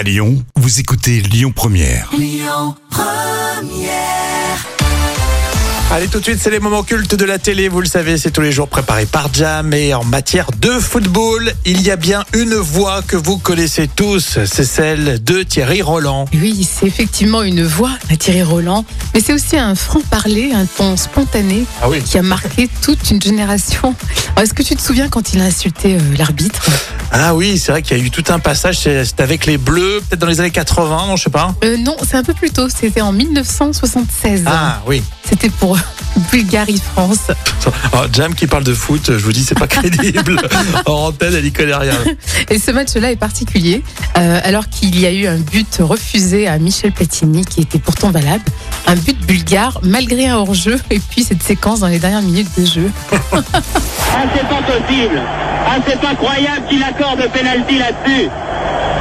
À Lyon, vous écoutez Lyon Première. Allez, tout de suite, c'est les moments cultes de la télé. Vous le savez, c'est tous les jours préparé par Jam. Et en matière de football, il y a bien une voix que vous connaissez tous. C'est celle de Thierry Roland. Oui, c'est effectivement une voix à Thierry Roland, mais c'est aussi un franc-parler, un ton spontané Ah oui. qui a marqué toute une génération. Est-ce que tu te souviens quand il a insulté euh, l'arbitre? Ah oui, c'est vrai qu'il y a eu tout un passage. C'était avec les Bleus, peut-être dans les années 80, non, je sais pas. Euh, Non, c'est un peu plus tôt, c'était en 1976. Ah oui. C'était pour Bulgarie-France. Oh, Jam qui parle de foot, je vous dis, c'est pas crédible. en antenne, elle y connaît rien. Et ce match-là est particulier, euh, alors qu'il y a eu un but refusé à Michel Platini, qui était pourtant valable. Un but bulgare, malgré un hors-jeu, et puis cette séquence dans les dernières minutes de jeu. Ah, c'est pas possible. Ah, c'est pas croyable qu'il accorde pénalty là-dessus.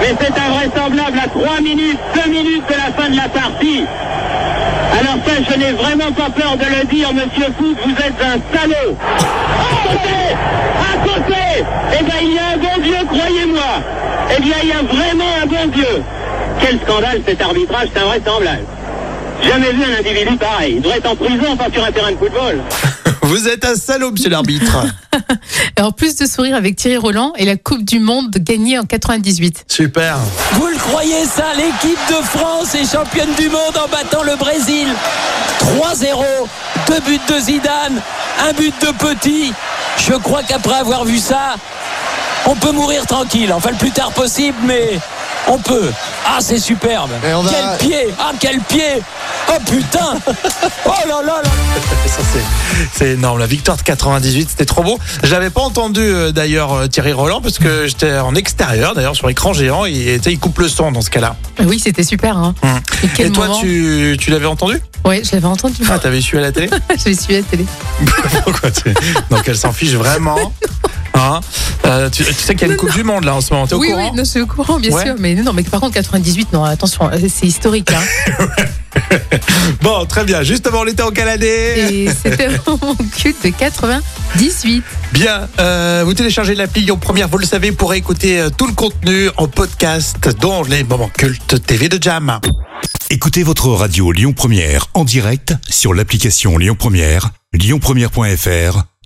Mais c'est invraisemblable à 3 minutes, 2 minutes de la fin de la partie. Alors ça, je n'ai vraiment pas peur de le dire, monsieur Foot, vous êtes un salaud. À côté À côté Eh bien, il y a un bon Dieu, croyez-moi. Eh bien, il y a vraiment un bon Dieu. Quel scandale cet arbitrage, c'est invraisemblable. Jamais vu un individu pareil. Il devrait être en prison, pas sur un terrain de football. Vous êtes un salaud, monsieur l'arbitre. Alors plus de sourire avec Thierry Roland et la Coupe du Monde gagnée en 98. Super. Vous le croyez ça L'équipe de France est championne du monde en battant le Brésil. 3-0, deux buts de Zidane, un but de Petit. Je crois qu'après avoir vu ça, on peut mourir tranquille. Enfin, le plus tard possible, mais on peut. Ah, c'est superbe. Et on va- Quel pied Ah, quel pied Oh putain Oh là là là Ça, c'est- C'est énorme. La victoire de 98, c'était trop beau. Je l'avais pas entendu euh, d'ailleurs euh, Thierry Roland parce que j'étais en extérieur d'ailleurs sur écran géant et tu sais, il coupe le son dans ce cas-là. Oui, c'était super. Hein. Et quel et toi, moment tu, tu l'avais entendu? Ouais, je l'avais entendu. Ah, t'avais su à la télé? Je l'ai suivi à la télé. Pourquoi tu... Donc elle s'en fiche vraiment? Hein Euh, tu, tu sais qu'il y a une Coupe du Monde là en ce moment. T'es au oui, courant oui, non, je suis au courant, bien Ouais. sûr. Mais non, mais par contre, 98, non, attention, euh, c'est historique. Hein. Bon, très bien. Justement, on était en Canadé. Et c'était mon culte de 98. Bien, euh, vous téléchargez l'appli Lyon Première, vous le savez, pour écouter tout le contenu en podcast, dont les moments cultes TV de Jam. Écoutez votre radio Lyon Première en direct sur l'application Lyon Première, lyonpremière.fr